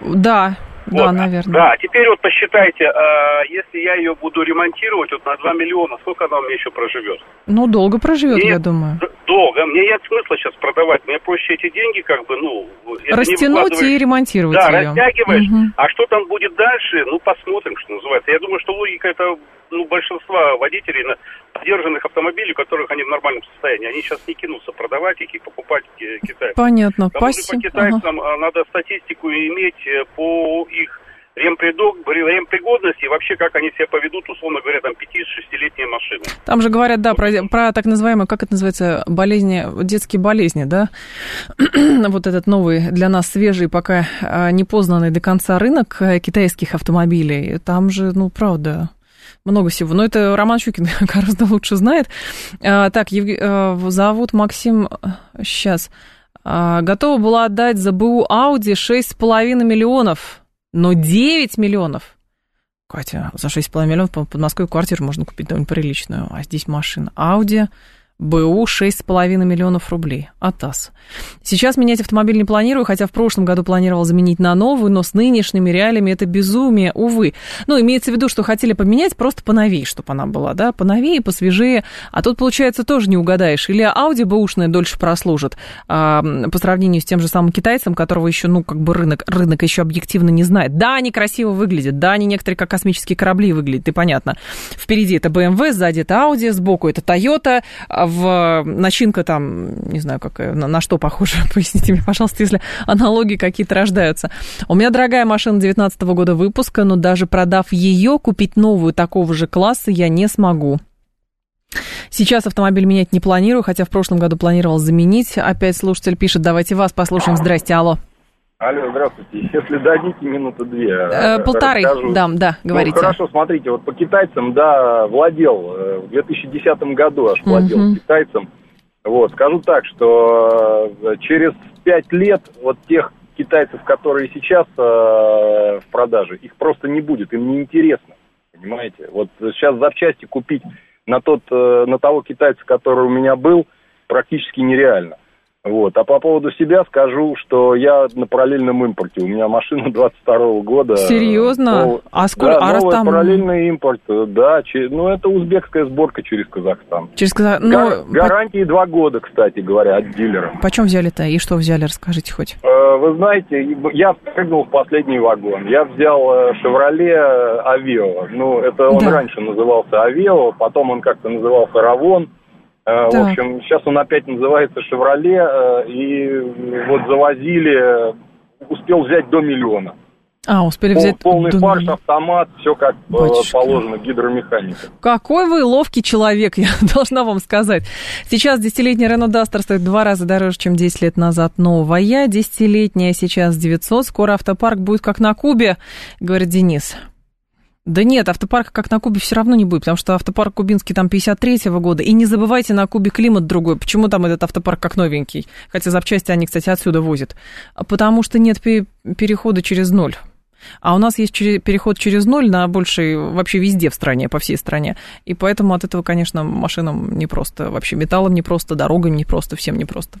Да, вот. Да, наверное. Да, теперь вот посчитайте, а, если я ее буду ремонтировать вот на 2 миллиона, сколько она у меня еще проживет? Ну, долго проживет, мне, я думаю. Долго. Мне нет смысла сейчас продавать. Мне проще эти деньги как бы, ну... Растянуть и ремонтировать Да, ее. растягиваешь. Угу. А что там будет дальше, ну, посмотрим, что называется. Я думаю, что логика это, ну, большинства водителей на поддержанных автомобилей, у которых они в нормальном состоянии, они сейчас не кинутся продавать их и покупать китайцам. Понятно. Потому Спасибо. по китайцам ага. надо статистику иметь э, по их ремпригодности и вообще как они себя поведут, условно говоря, там 5-6-летние машины. Там же говорят, да, про, про так называемые, как это называется, болезни, детские болезни, да? вот этот новый для нас свежий, пока а, не познанный до конца рынок э, китайских автомобилей. Там же, ну, правда, много всего. Но это Роман Щукин гораздо лучше знает. А, так, Ев... А, зовут Максим... Сейчас. А, готова была отдать за БУ Ауди 6,5 миллионов но 9 миллионов. Катя, за 6,5 миллионов по Подмосковью квартиру можно купить довольно приличную, а здесь машина. Audi БУ 6,5 миллионов рублей от ТАСС. Сейчас менять автомобиль не планирую, хотя в прошлом году планировал заменить на новый, но с нынешними реалиями это безумие, увы. Ну, имеется в виду, что хотели поменять просто поновее, чтобы она была, да, поновее, посвежее. А тут, получается, тоже не угадаешь. Или Audi бэушная дольше прослужит а, по сравнению с тем же самым китайцем, которого еще, ну, как бы рынок, рынок еще объективно не знает. Да, они красиво выглядят, да, они некоторые как космические корабли выглядят, и понятно. Впереди это BMW, сзади это Audi, сбоку это Toyota, в начинка там, не знаю, какая, на, на что похожа, поясните мне, пожалуйста, если аналогии какие-то рождаются. У меня дорогая машина 19 года выпуска, но даже продав ее, купить новую такого же класса я не смогу. Сейчас автомобиль менять не планирую, хотя в прошлом году планировал заменить. Опять слушатель пишет, давайте вас послушаем. Здрасте, алло. Алло, здравствуйте. Если дадите минуту две. Э, полторы, расскажу. да, да, говорите. Ну, хорошо, смотрите, вот по китайцам, да, владел, э, в 2010 году аж владел угу. китайцам. Вот, скажу так, что э, через пять лет вот тех китайцев, которые сейчас э, в продаже, их просто не будет, им не интересно, понимаете? Вот сейчас запчасти купить на тот, э, на того китайца, который у меня был, практически нереально. Вот. А по поводу себя скажу, что я на параллельном импорте. У меня машина 22 -го года. Серьезно? Нов... А сколько? Да, а новый там... параллельный импорт. Да, че... ну это узбекская сборка через Казахстан. Через Казахстан. Но... Ну, гарантии два года, кстати говоря, от дилера. Почем взяли-то? И что взяли, расскажите хоть. Э, вы знаете, я прыгнул в последний вагон. Я взял Шевроле Авио. Ну, это он да. раньше назывался Авио, потом он как-то назывался Равон. Э, так. В общем, сейчас он опять называется «Шевроле», э, и вот завозили, успел взять до миллиона. А, успели взять... Полный до... фарш, автомат, все как э, Батюшка. положено, гидромеханика. Какой вы ловкий человек, я должна вам сказать. Сейчас десятилетний Рено Дастер стоит в два раза дороже, чем 10 лет назад новая. Десятилетняя сейчас 900. Скоро автопарк будет как на Кубе, говорит Денис. Да нет, автопарка как на Кубе все равно не будет, потому что автопарк кубинский там 53-го года. И не забывайте, на Кубе климат другой. Почему там этот автопарк как новенький? Хотя запчасти они, кстати, отсюда возят. А потому что нет перехода через ноль. А у нас есть переход через ноль на больший вообще везде в стране, по всей стране. И поэтому от этого, конечно, машинам не просто, вообще металлом не просто, дорогам не просто, всем не просто.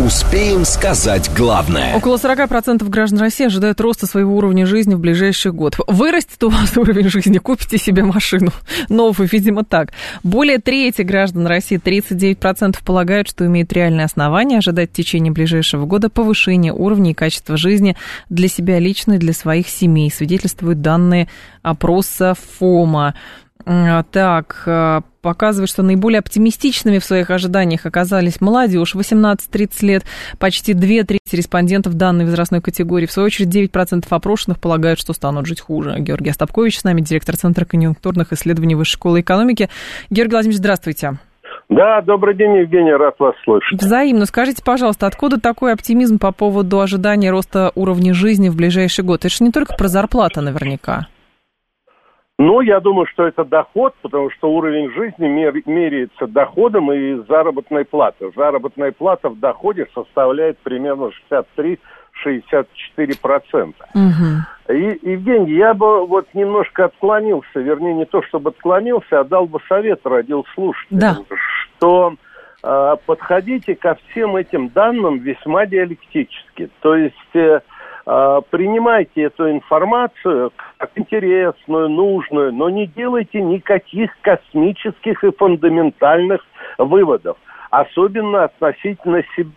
Успеем сказать главное. Около 40% граждан России ожидают роста своего уровня жизни в ближайший год. Вырастет у вас уровень жизни, купите себе машину. Новую, видимо, так. Более трети граждан России, 39%, полагают, что имеют реальные основания ожидать в течение ближайшего года повышения уровня и качества жизни для себя лично и для своих семей, свидетельствуют данные опроса ФОМа. Так, э, показывает, что наиболее оптимистичными в своих ожиданиях оказались молодежь 18-30 лет. Почти две трети респондентов данной возрастной категории. В свою очередь, 9% опрошенных полагают, что станут жить хуже. Георгий Остапкович с нами, директор Центра конъюнктурных исследований Высшей школы экономики. Георгий Владимирович, здравствуйте. Да, добрый день, Евгений, рад вас слышать. Взаимно. Скажите, пожалуйста, откуда такой оптимизм по поводу ожидания роста уровня жизни в ближайший год? Это же не только про зарплаты наверняка. Ну, я думаю, что это доход, потому что уровень жизни мер, меряется доходом и заработной платой. Заработная плата в доходе составляет примерно 63-64%. Угу. И, Евгений, я бы вот немножко отклонился, вернее, не то чтобы отклонился, а дал бы совет, родил слушателям, да. что э, подходите ко всем этим данным весьма диалектически. То есть... Э, принимайте эту информацию как интересную, нужную, но не делайте никаких космических и фундаментальных выводов, особенно относительно себя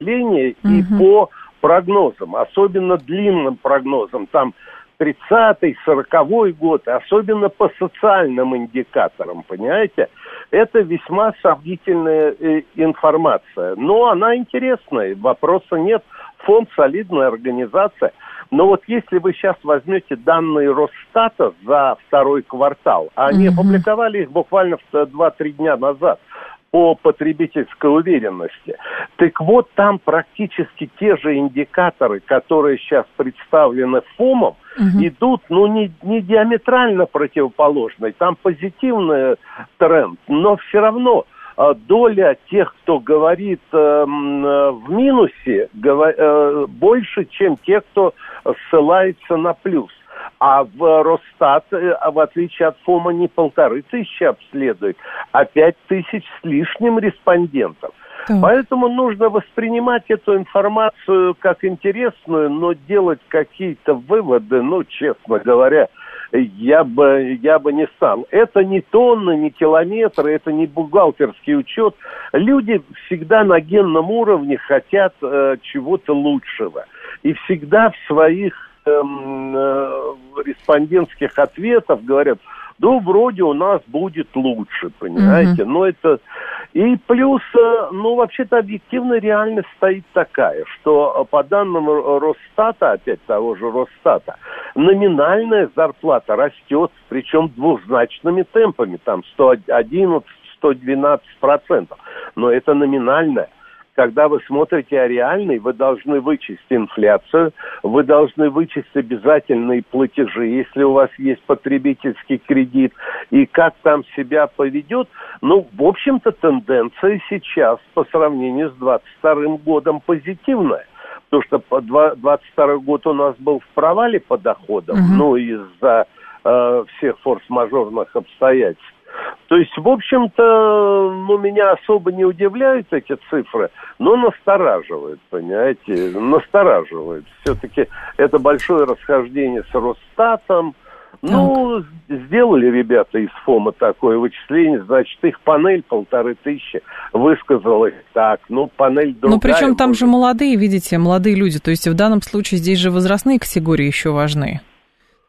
угу. и по прогнозам, особенно длинным прогнозам, там 30-й, 40-й год, особенно по социальным индикаторам, понимаете? Это весьма сомнительная э, информация, но она интересная, вопроса нет – фонд солидная организация. Но вот если вы сейчас возьмете данные Росстата за второй квартал, а они mm-hmm. опубликовали их буквально 2-3 дня назад по потребительской уверенности. Так вот, там практически те же индикаторы, которые сейчас представлены ФОМом, угу. идут, ну, не, не диаметрально противоположные. Там позитивный тренд, но все равно доля тех, кто говорит э, э, в минусе, э, больше, чем те, кто ссылается на плюс. А в Росстат, в отличие от ФОМа, не полторы тысячи обследует, а пять тысяч с лишним респондентов. Так. Поэтому нужно воспринимать эту информацию как интересную, но делать какие-то выводы, ну, честно говоря, я бы, я бы не стал. Это не тонны, не километры, это не бухгалтерский учет. Люди всегда на генном уровне хотят э, чего-то лучшего. И всегда в своих эм, э, респондентских ответах говорят, ну, вроде у нас будет лучше, понимаете? Mm-hmm. Но это... И плюс, э, ну, вообще-то объективно реальность стоит такая, что по данным Росстата, опять того же Росстата, номинальная зарплата растет, причем двухзначными темпами, там 111-112 процентов. Но это номинальная когда вы смотрите о реальной, вы должны вычесть инфляцию, вы должны вычесть обязательные платежи, если у вас есть потребительский кредит, и как там себя поведет. Ну, в общем-то, тенденция сейчас по сравнению с 22 годом позитивная. Потому что 22 год у нас был в провале по доходам, угу. ну, из-за э, всех форс-мажорных обстоятельств. То есть, в общем-то, ну, меня особо не удивляют эти цифры, но настораживают, понимаете, настораживают. Все-таки это большое расхождение с Росстатом. Ну, сделали ребята из ФОМа такое вычисление, значит, их панель полторы тысячи высказалась так, ну, панель другая. Ну, причем там же молодые, видите, молодые люди, то есть в данном случае здесь же возрастные категории еще важны.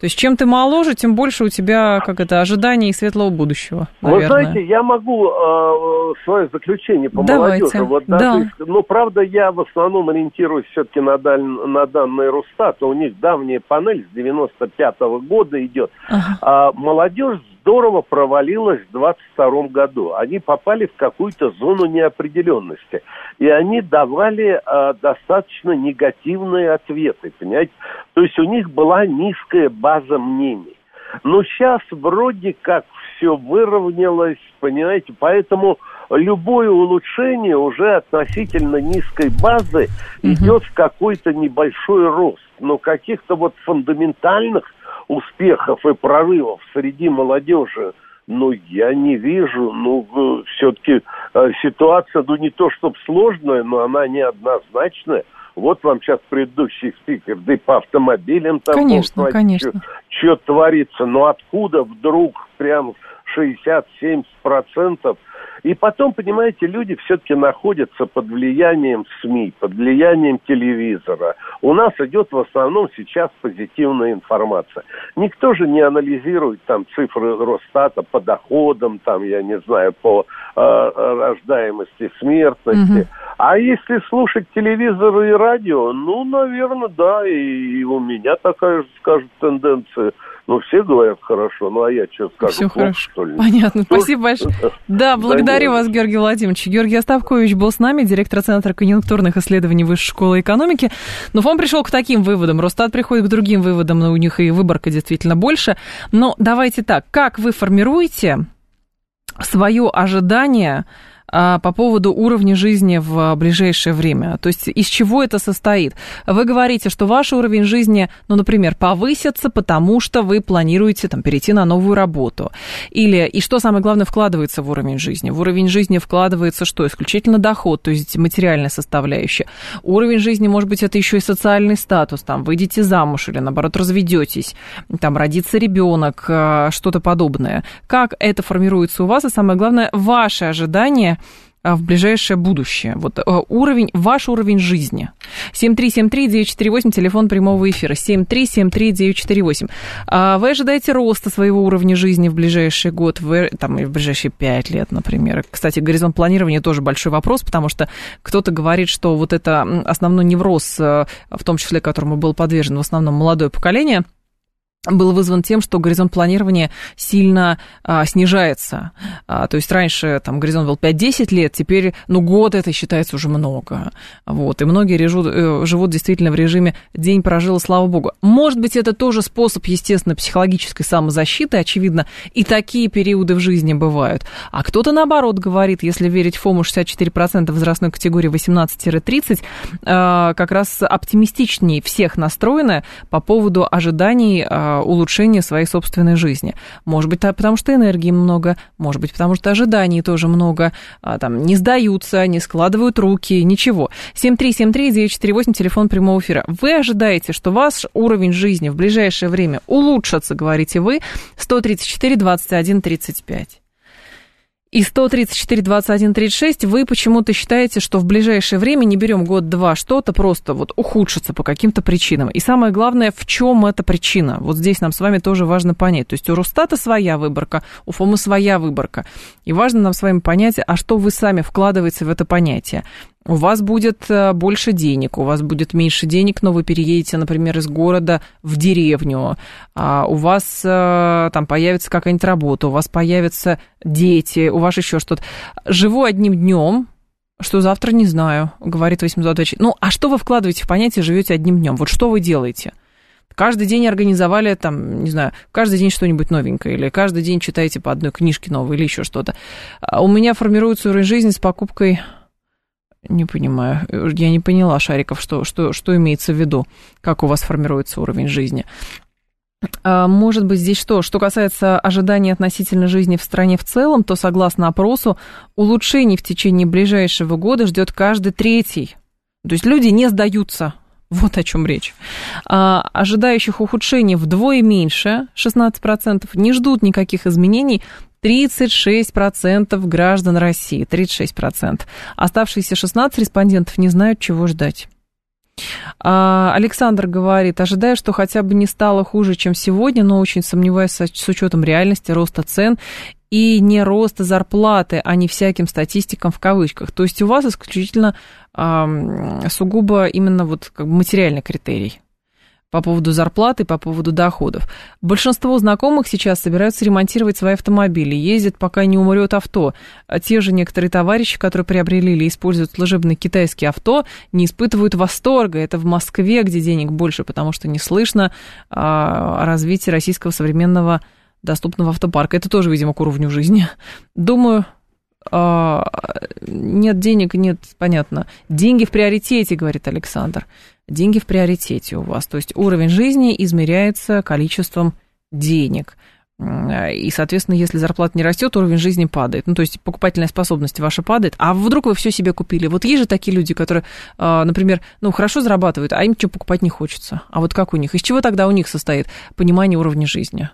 То есть чем ты моложе, тем больше у тебя, как это, ожиданий и светлого будущего, наверное. Вы знаете, я могу э, свое заключение по Давайте. молодежи. Вот даже, да. Ну, правда, я в основном ориентируюсь все-таки на, даль, на данные Росстата. У них давняя панель с 95-го года идет. Ага. А молодежь здорово провалилась в 22 году. Они попали в какую-то зону неопределенности. И они давали э, достаточно негативные ответы, понимаете? То есть у них была низкая база мнений. Но сейчас вроде как все выровнялось, понимаете, поэтому любое улучшение уже относительно низкой базы угу. идет в какой-то небольшой рост. Но каких-то вот фундаментальных успехов и прорывов среди молодежи, ну, я не вижу. Ну, все-таки э, ситуация, ну, не то чтобы сложная, но она неоднозначная. Вот вам сейчас предыдущий спикер, да и по автомобилям там... Конечно, конечно. Что творится, но откуда вдруг прям 60-70 процентов и потом, понимаете, люди все-таки находятся под влиянием СМИ, под влиянием телевизора. У нас идет в основном сейчас позитивная информация. Никто же не анализирует там цифры Росстата по доходам, там, я не знаю, по э, рождаемости, смертности. Угу. А если слушать телевизор и радио, ну, наверное, да, и, и у меня такая же, скажем, тенденция – ну, все говорят хорошо, ну, а я что скажу? Все хорошо. Что ли? Понятно. Что? Спасибо большое. Да, благодарю вас, Георгий Владимирович. Георгий Остапкович был с нами, директор Центра конъюнктурных исследований Высшей школы экономики. Но он пришел к таким выводам. Росстат приходит к другим выводам, но у них и выборка действительно больше. Но давайте так, как вы формируете свое ожидание по поводу уровня жизни в ближайшее время. То есть из чего это состоит? Вы говорите, что ваш уровень жизни, ну, например, повысится, потому что вы планируете там, перейти на новую работу. Или, и что самое главное, вкладывается в уровень жизни? В уровень жизни вкладывается что? Исключительно доход, то есть материальная составляющая. Уровень жизни, может быть, это еще и социальный статус, там, выйдете замуж или, наоборот, разведетесь, там, родится ребенок, а, что-то подобное. Как это формируется у вас, и самое главное, ваши ожидания а, в ближайшее будущее? Вот э, уровень, ваш уровень жизни. 7373948, телефон прямого эфира. 7373948. А вы ожидаете роста своего уровня жизни в ближайший год, в, там, и в ближайшие 5 лет, например? Кстати, горизонт планирования тоже большой вопрос, потому что кто-то говорит, что вот это основной невроз, в том числе которому был подвержен в основном молодое поколение – был вызван тем, что горизонт планирования сильно а, снижается. А, то есть раньше там горизонт был 5-10 лет, теперь, ну, год это считается уже много. Вот, и многие режут, э, живут действительно в режиме «день прожил, слава богу». Может быть, это тоже способ, естественно, психологической самозащиты, очевидно, и такие периоды в жизни бывают. А кто-то, наоборот, говорит, если верить ФОМу 64% возрастной категории 18-30, а, как раз оптимистичнее всех настроены по поводу ожиданий улучшения своей собственной жизни. Может быть, потому что энергии много, может быть, потому что ожиданий тоже много, а, там, не сдаются, не складывают руки, ничего. 7373948, телефон прямого эфира. Вы ожидаете, что ваш уровень жизни в ближайшее время улучшится, говорите вы, 134 21 35. И 134, 21, 36 вы почему-то считаете, что в ближайшее время, не берем год-два, что-то просто вот ухудшится по каким-то причинам. И самое главное, в чем эта причина? Вот здесь нам с вами тоже важно понять. То есть у Росстата своя выборка, у ФОМа своя выборка. И важно нам с вами понять, а что вы сами вкладываете в это понятие у вас будет э, больше денег, у вас будет меньше денег, но вы переедете, например, из города в деревню, а у вас э, там появится какая-нибудь работа, у вас появятся дети, у вас еще что-то. Живу одним днем, что завтра не знаю, говорит 824. Ну, а что вы вкладываете в понятие «живете одним днем»? Вот что вы делаете? Каждый день организовали, там, не знаю, каждый день что-нибудь новенькое, или каждый день читаете по одной книжке новой, или еще что-то. А у меня формируется уровень жизни с покупкой не понимаю. Я не поняла, Шариков, что, что, что имеется в виду, как у вас формируется уровень жизни. А, может быть, здесь что? Что касается ожиданий относительно жизни в стране в целом, то, согласно опросу, улучшений в течение ближайшего года ждет каждый третий. То есть люди не сдаются. Вот о чем речь. А, ожидающих ухудшений вдвое меньше, 16%, не ждут никаких изменений 36% граждан России, 36%. Оставшиеся 16 респондентов не знают, чего ждать. А, Александр говорит, ожидаю, что хотя бы не стало хуже, чем сегодня, но очень сомневаюсь с учетом реальности роста цен и не роста зарплаты, а не всяким статистикам в кавычках. То есть у вас исключительно сугубо именно вот как бы материальный критерий по поводу зарплаты, по поводу доходов. Большинство знакомых сейчас собираются ремонтировать свои автомобили, ездят, пока не умрет авто. А те же некоторые товарищи, которые приобрели или используют служебные китайские авто, не испытывают восторга. Это в Москве, где денег больше, потому что не слышно а, о развитии российского современного доступного автопарка. Это тоже, видимо, к уровню жизни. Думаю, нет денег, нет, понятно. Деньги в приоритете, говорит Александр деньги в приоритете у вас. То есть уровень жизни измеряется количеством денег. И, соответственно, если зарплата не растет, уровень жизни падает. Ну, то есть покупательная способность ваша падает. А вдруг вы все себе купили? Вот есть же такие люди, которые, а, например, ну, хорошо зарабатывают, а им ничего покупать не хочется. А вот как у них? Из чего тогда у них состоит понимание уровня жизни?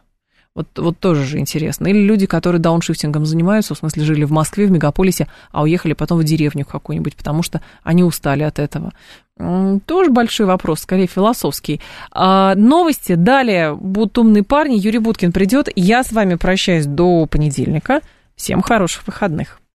Вот, вот тоже же интересно. Или люди, которые дауншифтингом занимаются, в смысле жили в Москве, в мегаполисе, а уехали потом в деревню какую-нибудь, потому что они устали от этого. Тоже большой вопрос, скорее философский. А, новости. Далее будут умные парни. Юрий Буткин придет. Я с вами прощаюсь до понедельника. Всем хороших выходных.